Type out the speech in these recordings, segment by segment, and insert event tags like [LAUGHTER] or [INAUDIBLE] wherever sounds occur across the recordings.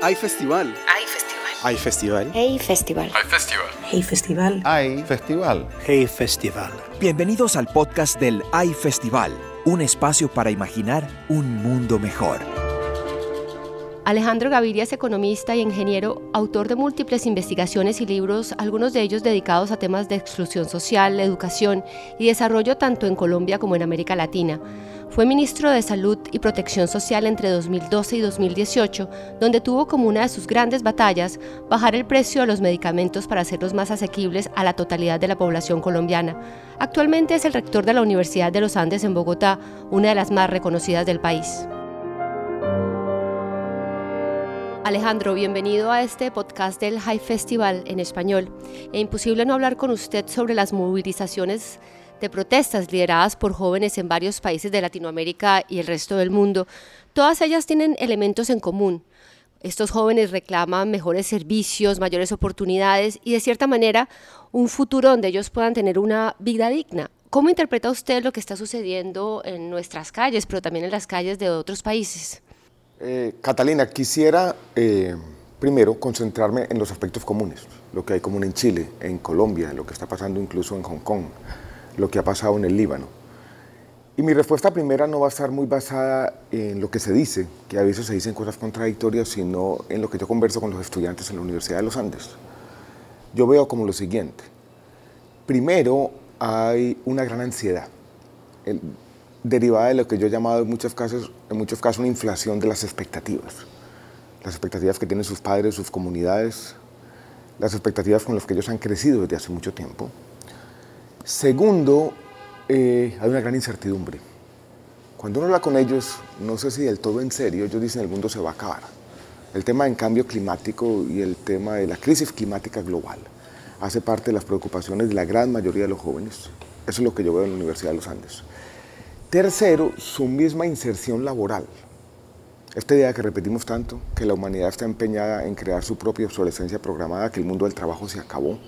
Hay festival. Hay festival. Hay festival. Hey Festival. Hay festival. Hey Festival. Hay festival. Hey Festival. Bienvenidos al podcast del Hay Festival, un espacio para imaginar un mundo mejor. Alejandro Gaviria es economista y ingeniero, autor de múltiples investigaciones y libros, algunos de ellos dedicados a temas de exclusión social, educación y desarrollo tanto en Colombia como en América Latina. Fue ministro de Salud y Protección Social entre 2012 y 2018, donde tuvo como una de sus grandes batallas bajar el precio de los medicamentos para hacerlos más asequibles a la totalidad de la población colombiana. Actualmente es el rector de la Universidad de los Andes en Bogotá, una de las más reconocidas del país. Alejandro, bienvenido a este podcast del High Festival en español. Es imposible no hablar con usted sobre las movilizaciones de protestas lideradas por jóvenes en varios países de Latinoamérica y el resto del mundo. Todas ellas tienen elementos en común. Estos jóvenes reclaman mejores servicios, mayores oportunidades y de cierta manera un futuro donde ellos puedan tener una vida digna. ¿Cómo interpreta usted lo que está sucediendo en nuestras calles, pero también en las calles de otros países? Eh, Catalina, quisiera eh, primero concentrarme en los aspectos comunes, lo que hay común en Chile, en Colombia, lo que está pasando incluso en Hong Kong, lo que ha pasado en el Líbano. Y mi respuesta primera no va a estar muy basada en lo que se dice, que a veces se dicen cosas contradictorias, sino en lo que yo converso con los estudiantes en la Universidad de los Andes. Yo veo como lo siguiente. Primero, hay una gran ansiedad. El, derivada de lo que yo he llamado en muchos casos, en muchos casos una inflación de las expectativas. Las expectativas que tienen sus padres, sus comunidades, las expectativas con las que ellos han crecido desde hace mucho tiempo. Segundo, eh, hay una gran incertidumbre. Cuando uno habla con ellos, no sé si del todo en serio, ellos dicen el mundo se va a acabar. El tema del cambio climático y el tema de la crisis climática global hace parte de las preocupaciones de la gran mayoría de los jóvenes. Eso es lo que yo veo en la Universidad de los Andes. Tercero, su misma inserción laboral. Esta idea que repetimos tanto, que la humanidad está empeñada en crear su propia obsolescencia programada, que el mundo del trabajo se acabó,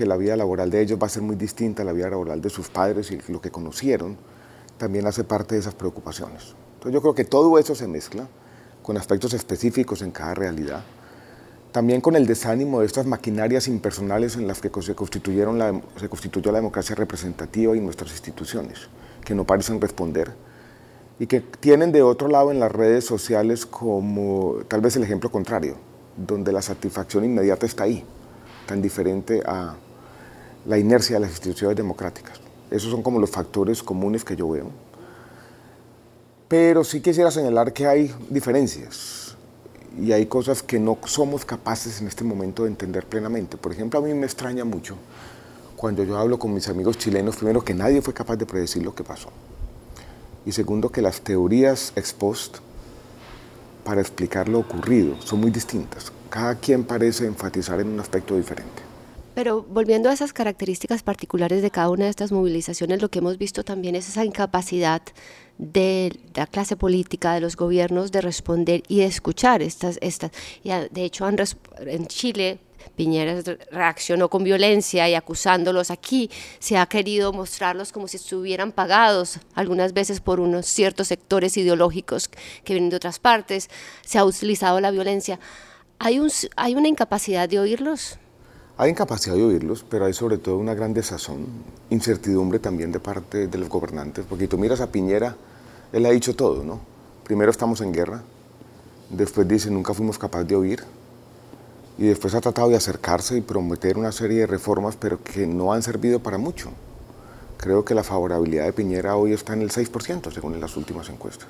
que la vida laboral de ellos va a ser muy distinta a la vida laboral de sus padres y lo que conocieron, también hace parte de esas preocupaciones. Entonces yo creo que todo eso se mezcla con aspectos específicos en cada realidad, también con el desánimo de estas maquinarias impersonales en las que se, constituyeron la, se constituyó la democracia representativa y nuestras instituciones que no parecen responder y que tienen de otro lado en las redes sociales como tal vez el ejemplo contrario, donde la satisfacción inmediata está ahí, tan diferente a la inercia de las instituciones democráticas. Esos son como los factores comunes que yo veo. Pero sí quisiera señalar que hay diferencias y hay cosas que no somos capaces en este momento de entender plenamente. Por ejemplo, a mí me extraña mucho cuando yo hablo con mis amigos chilenos, primero que nadie fue capaz de predecir lo que pasó. Y segundo, que las teorías ex para explicar lo ocurrido son muy distintas. Cada quien parece enfatizar en un aspecto diferente. Pero volviendo a esas características particulares de cada una de estas movilizaciones, lo que hemos visto también es esa incapacidad de la clase política, de los gobiernos, de responder y de escuchar estas. estas. Y de hecho, en Chile Piñera reaccionó con violencia y acusándolos aquí. Se ha querido mostrarlos como si estuvieran pagados algunas veces por unos ciertos sectores ideológicos que vienen de otras partes. Se ha utilizado la violencia. ¿Hay, un, hay una incapacidad de oírlos? Hay incapacidad de oírlos, pero hay sobre todo una gran desazón, incertidumbre también de parte de los gobernantes, porque tú miras a Piñera, él ha dicho todo, ¿no? Primero estamos en guerra, después dice nunca fuimos capaces de oír, y después ha tratado de acercarse y prometer una serie de reformas, pero que no han servido para mucho. Creo que la favorabilidad de Piñera hoy está en el 6%, según las últimas encuestas.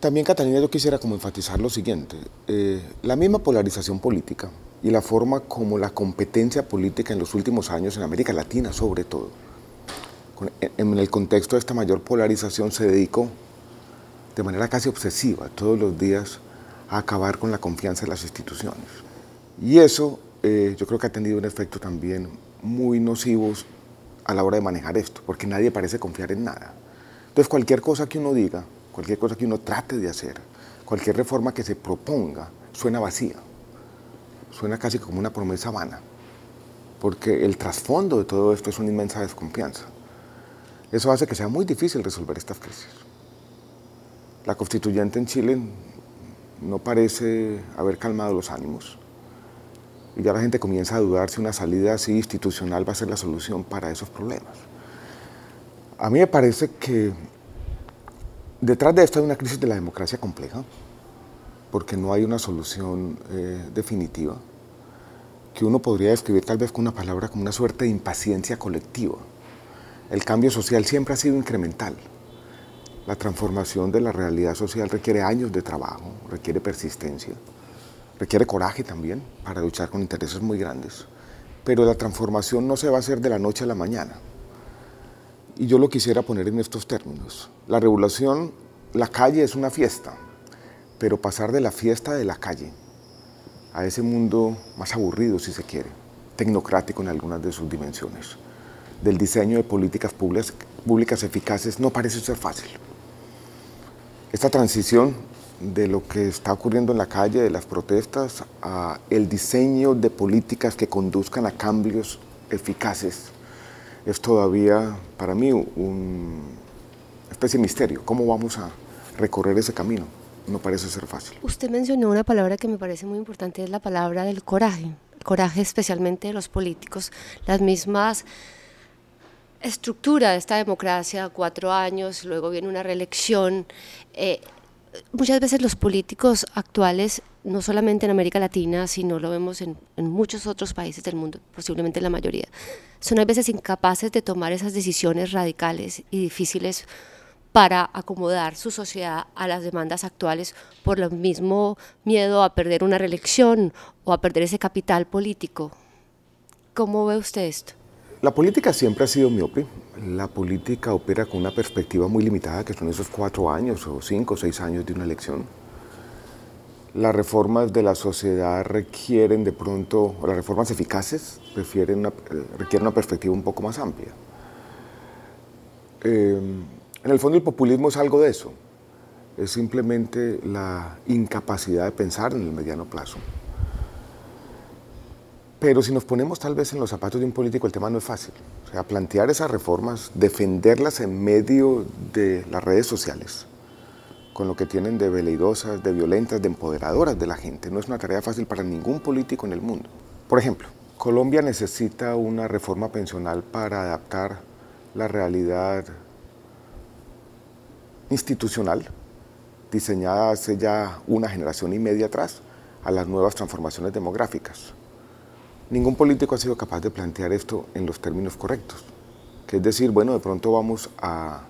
También, Catalina, yo quisiera como enfatizar lo siguiente. Eh, la misma polarización política y la forma como la competencia política en los últimos años, en América Latina sobre todo, en el contexto de esta mayor polarización se dedicó de manera casi obsesiva todos los días a acabar con la confianza en las instituciones. Y eso eh, yo creo que ha tenido un efecto también muy nocivo a la hora de manejar esto, porque nadie parece confiar en nada. Entonces cualquier cosa que uno diga, cualquier cosa que uno trate de hacer, cualquier reforma que se proponga, suena vacía, suena casi como una promesa vana, porque el trasfondo de todo esto es una inmensa desconfianza. Eso hace que sea muy difícil resolver estas crisis. La constituyente en Chile no parece haber calmado los ánimos. Y ya la gente comienza a dudar si una salida así institucional va a ser la solución para esos problemas. A mí me parece que detrás de esto hay una crisis de la democracia compleja, porque no hay una solución eh, definitiva, que uno podría describir tal vez con una palabra como una suerte de impaciencia colectiva. El cambio social siempre ha sido incremental. La transformación de la realidad social requiere años de trabajo, requiere persistencia, requiere coraje también para luchar con intereses muy grandes. Pero la transformación no se va a hacer de la noche a la mañana. Y yo lo quisiera poner en estos términos. La revolución, la calle es una fiesta, pero pasar de la fiesta de la calle a ese mundo más aburrido, si se quiere, tecnocrático en algunas de sus dimensiones, del diseño de políticas públicas, públicas eficaces, no parece ser fácil. Esta transición de lo que está ocurriendo en la calle, de las protestas, a el diseño de políticas que conduzcan a cambios eficaces, es todavía para mí una especie de misterio. ¿Cómo vamos a recorrer ese camino? No parece ser fácil. Usted mencionó una palabra que me parece muy importante, es la palabra del coraje. El coraje especialmente de los políticos, las mismas estructura de esta democracia, cuatro años, luego viene una reelección. Eh, muchas veces los políticos actuales, no solamente en América Latina, sino lo vemos en, en, muchos otros países del mundo, posiblemente la mayoría, son a veces incapaces de tomar esas decisiones radicales y difíciles para acomodar su sociedad a las demandas actuales por el mismo miedo a perder una reelección o a perder ese capital político. ¿Cómo ve usted esto? La política siempre ha sido miope. La política opera con una perspectiva muy limitada, que son esos cuatro años o cinco o seis años de una elección. Las reformas de la sociedad requieren de pronto, o las reformas eficaces requieren una, requieren una perspectiva un poco más amplia. Eh, en el fondo el populismo es algo de eso. Es simplemente la incapacidad de pensar en el mediano plazo. Pero si nos ponemos tal vez en los zapatos de un político, el tema no es fácil. O sea, plantear esas reformas, defenderlas en medio de las redes sociales, con lo que tienen de veleidosas, de violentas, de empoderadoras de la gente, no es una tarea fácil para ningún político en el mundo. Por ejemplo, Colombia necesita una reforma pensional para adaptar la realidad institucional, diseñada hace ya una generación y media atrás, a las nuevas transformaciones demográficas Ningún político ha sido capaz de plantear esto en los términos correctos, que es decir, bueno, de pronto vamos a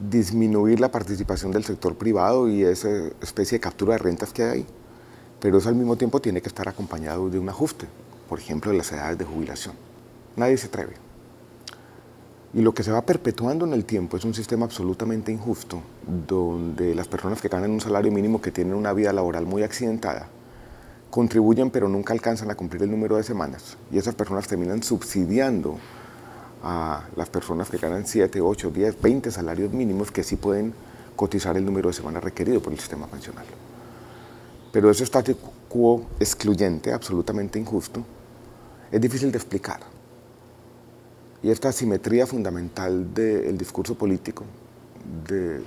disminuir la participación del sector privado y esa especie de captura de rentas que hay ahí, pero eso al mismo tiempo tiene que estar acompañado de un ajuste, por ejemplo, de las edades de jubilación. Nadie se atreve. Y lo que se va perpetuando en el tiempo es un sistema absolutamente injusto, donde las personas que ganan un salario mínimo que tienen una vida laboral muy accidentada, contribuyen pero nunca alcanzan a cumplir el número de semanas y esas personas terminan subsidiando a las personas que ganan 7, 8, 10, 20 salarios mínimos que sí pueden cotizar el número de semanas requerido por el sistema pensional. Pero ese status quo excluyente, absolutamente injusto, es difícil de explicar. Y esta asimetría fundamental del discurso político, de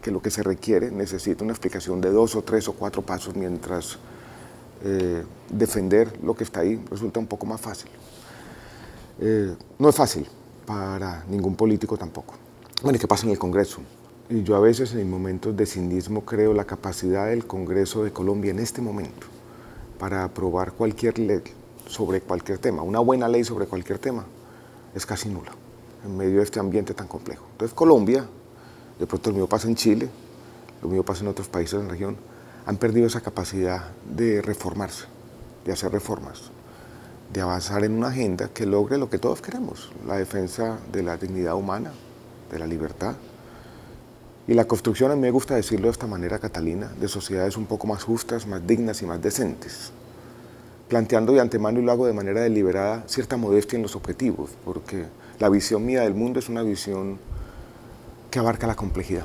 que lo que se requiere necesita una explicación de dos o tres o cuatro pasos mientras eh, defender lo que está ahí resulta un poco más fácil. Eh, no es fácil para ningún político tampoco. Bueno, ¿y qué pasa en el Congreso? Y yo a veces en momentos de cinismo creo la capacidad del Congreso de Colombia en este momento para aprobar cualquier ley sobre cualquier tema, una buena ley sobre cualquier tema, es casi nula en medio de este ambiente tan complejo. Entonces Colombia, de pronto lo mismo pasa en Chile, lo mismo pasa en otros países de la región, han perdido esa capacidad de reformarse, de hacer reformas, de avanzar en una agenda que logre lo que todos queremos, la defensa de la dignidad humana, de la libertad. Y la construcción, a mí me gusta decirlo de esta manera, Catalina, de sociedades un poco más justas, más dignas y más decentes, planteando de antemano, y lo hago de manera deliberada, cierta modestia en los objetivos, porque la visión mía del mundo es una visión que abarca la complejidad,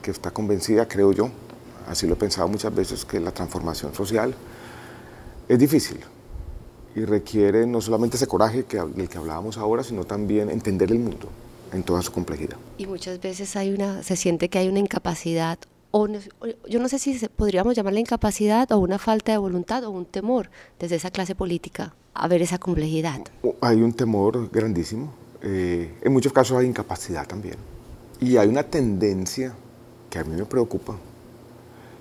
que está convencida, creo yo, así lo he pensado muchas veces, que la transformación social es difícil y requiere no solamente ese coraje del que hablábamos ahora, sino también entender el mundo en toda su complejidad. Y muchas veces hay una, se siente que hay una incapacidad o yo no sé si podríamos llamarla incapacidad o una falta de voluntad o un temor desde esa clase política a ver esa complejidad. Hay un temor grandísimo, eh, en muchos casos hay incapacidad también, y hay una tendencia que a mí me preocupa,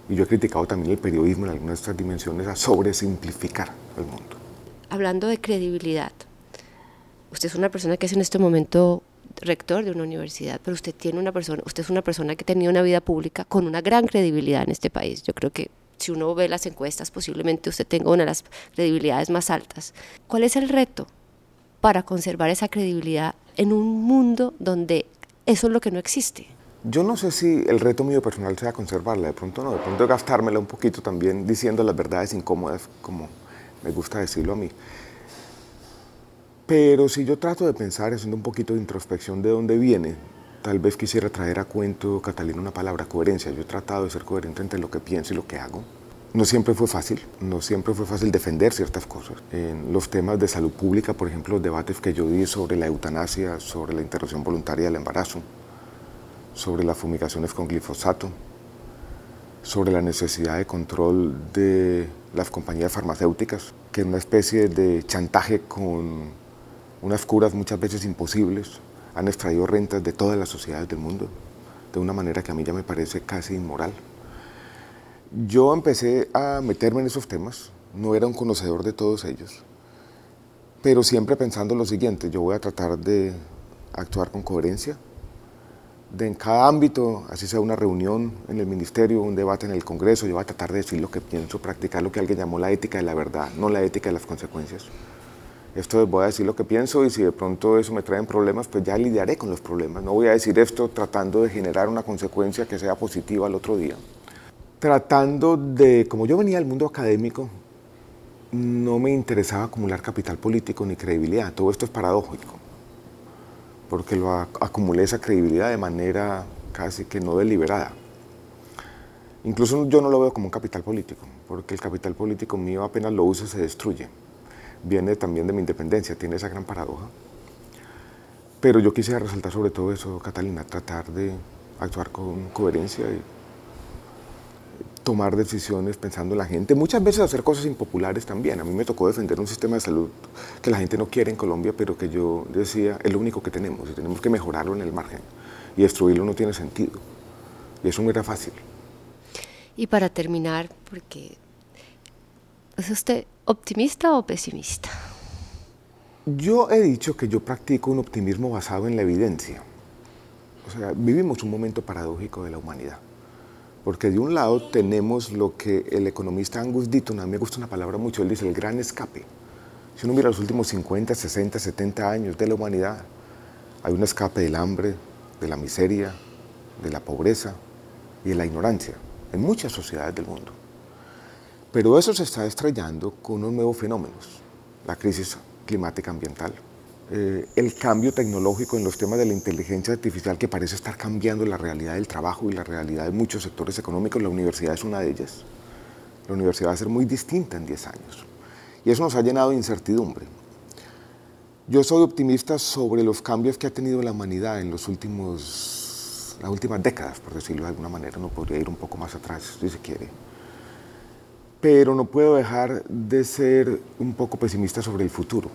y yo he criticado también el periodismo en algunas de estas dimensiones, a sobresimplificar el mundo. Hablando de credibilidad, usted es una persona que es en este momento rector de una universidad, pero usted tiene una persona, usted es una persona que tenía una vida pública con una gran credibilidad en este país. Yo creo que si uno ve las encuestas, posiblemente usted tenga una de las credibilidades más altas. ¿Cuál es el reto para conservar esa credibilidad en un mundo donde eso es lo que no existe? Yo no sé si el reto mío personal sea conservarla, de pronto no, de pronto gastármela un poquito también diciendo las verdades incómodas, como me gusta decirlo a mí. Pero si yo trato de pensar, haciendo un poquito de introspección de dónde viene, tal vez quisiera traer a cuento, Catalina, una palabra, coherencia. Yo he tratado de ser coherente entre lo que pienso y lo que hago. No siempre fue fácil, no siempre fue fácil defender ciertas cosas. En los temas de salud pública, por ejemplo, los debates que yo di sobre la eutanasia, sobre la interrupción voluntaria del embarazo, sobre las fumigaciones con glifosato, sobre la necesidad de control de las compañías farmacéuticas, que es una especie de chantaje con unas curas muchas veces imposibles, han extraído rentas de todas las sociedades del mundo, de una manera que a mí ya me parece casi inmoral. Yo empecé a meterme en esos temas, no era un conocedor de todos ellos, pero siempre pensando lo siguiente, yo voy a tratar de actuar con coherencia, de en cada ámbito, así sea una reunión en el ministerio, un debate en el Congreso, yo voy a tratar de decir lo que pienso, practicar lo que alguien llamó la ética de la verdad, no la ética de las consecuencias. Esto voy a decir lo que pienso y si de pronto eso me trae problemas, pues ya lidiaré con los problemas. No voy a decir esto tratando de generar una consecuencia que sea positiva al otro día. Tratando de, como yo venía del mundo académico, no me interesaba acumular capital político ni credibilidad. Todo esto es paradójico, porque lo acumulé esa credibilidad de manera casi que no deliberada. Incluso yo no lo veo como un capital político, porque el capital político mío apenas lo uso se destruye viene también de mi independencia, tiene esa gran paradoja. Pero yo quisiera resaltar sobre todo eso, Catalina, tratar de actuar con coherencia y tomar decisiones pensando en la gente, muchas veces hacer cosas impopulares también. A mí me tocó defender un sistema de salud que la gente no quiere en Colombia, pero que yo decía es lo único que tenemos y tenemos que mejorarlo en el margen. Y destruirlo no tiene sentido. Y eso no era fácil. Y para terminar, porque ¿Es usted optimista o pesimista? Yo he dicho que yo practico un optimismo basado en la evidencia. O sea, vivimos un momento paradójico de la humanidad. Porque de un lado tenemos lo que el economista Angus Deaton, a mí me gusta una palabra mucho, él dice el gran escape. Si uno mira los últimos 50, 60, 70 años de la humanidad, hay un escape del hambre, de la miseria, de la pobreza y de la ignorancia en muchas sociedades del mundo. Pero eso se está estrellando con unos nuevos fenómenos, la crisis climática ambiental, eh, el cambio tecnológico en los temas de la inteligencia artificial que parece estar cambiando la realidad del trabajo y la realidad de muchos sectores económicos, la universidad es una de ellas. La universidad va a ser muy distinta en 10 años. Y eso nos ha llenado de incertidumbre. Yo soy optimista sobre los cambios que ha tenido la humanidad en los últimos, las últimas décadas, por decirlo de alguna manera. No podría ir un poco más atrás, si se quiere pero no puedo dejar de ser un poco pesimista sobre el futuro.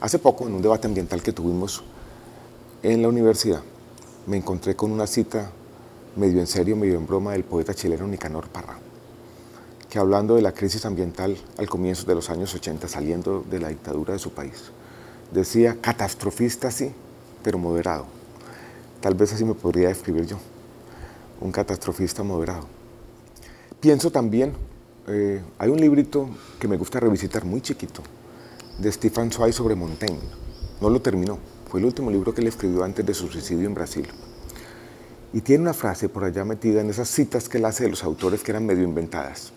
Hace poco, en un debate ambiental que tuvimos en la universidad, me encontré con una cita medio en serio, medio en broma del poeta chileno Nicanor Parra, que hablando de la crisis ambiental al comienzo de los años 80, saliendo de la dictadura de su país, decía, catastrofista sí, pero moderado. Tal vez así me podría describir yo, un catastrofista moderado. Pienso también eh, hay un librito que me gusta revisitar muy chiquito, de Stefan Zweig sobre Montaigne. No lo terminó, fue el último libro que él escribió antes de su suicidio en Brasil. Y tiene una frase por allá metida en esas citas que él hace de los autores que eran medio inventadas,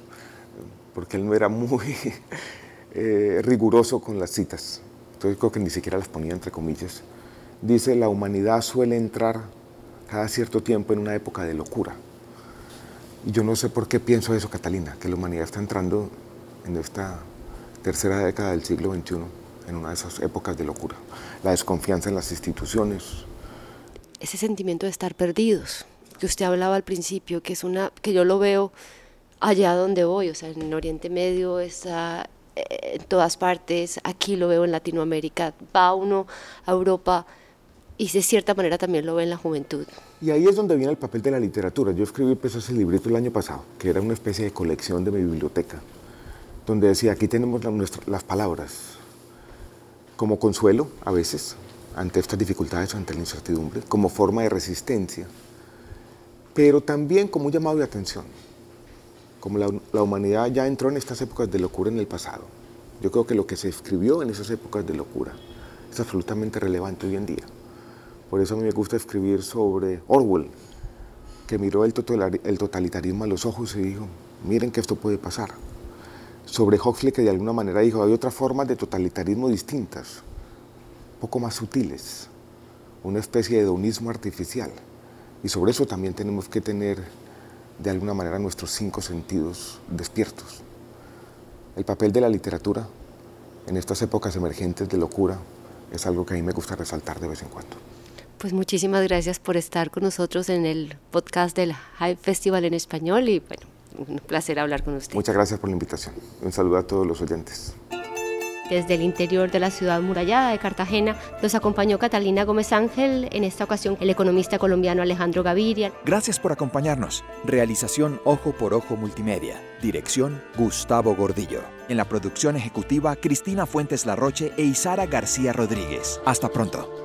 porque él no era muy [LAUGHS] eh, riguroso con las citas. Entonces creo que ni siquiera las ponía entre comillas. Dice, la humanidad suele entrar cada cierto tiempo en una época de locura. Yo no sé por qué pienso eso, Catalina, que la humanidad está entrando en esta tercera década del siglo XXI, en una de esas épocas de locura. La desconfianza en las instituciones. Ese sentimiento de estar perdidos. que usted hablaba al principio, que es una que yo lo veo allá donde voy, o sea, en Oriente Medio está eh, en todas partes, aquí lo veo en Latinoamérica, va uno a Europa y de cierta manera también lo ve en la juventud. Y ahí es donde viene el papel de la literatura. Yo escribí pues, ese librito el año pasado, que era una especie de colección de mi biblioteca, donde decía, aquí tenemos las palabras como consuelo a veces ante estas dificultades, ante la incertidumbre, como forma de resistencia, pero también como un llamado de atención como la, humanidad ya entró en estas épocas de locura en el pasado, yo creo que lo que se escribió en esas épocas de locura es absolutamente relevante hoy en día. Por eso a mí me gusta escribir sobre Orwell, que miró el, totalitarismo a los ojos y dijo, miren que esto puede pasar. Sobre Huxley, que de alguna manera dijo, hay otras formas de totalitarismo distintas, poco más sutiles, una especie de hedonismo artificial. Y sobre eso también tenemos que tener de alguna manera nuestros cinco sentidos despiertos. El papel de la literatura en estas épocas emergentes de locura es algo que a mí me gusta resaltar de vez en cuando. Pues muchísimas gracias por estar con nosotros en el podcast del Hype Festival en español y bueno, un placer hablar con usted. Muchas gracias por la invitación. Un saludo a todos los oyentes. Desde el interior de la ciudad murallada de Cartagena nos acompañó Catalina Gómez Ángel, en esta ocasión el economista colombiano Alejandro Gaviria. Gracias por acompañarnos. Realización Ojo por Ojo Multimedia. Dirección Gustavo Gordillo. En la producción ejecutiva Cristina Fuentes Larroche e Isara García Rodríguez. Hasta pronto.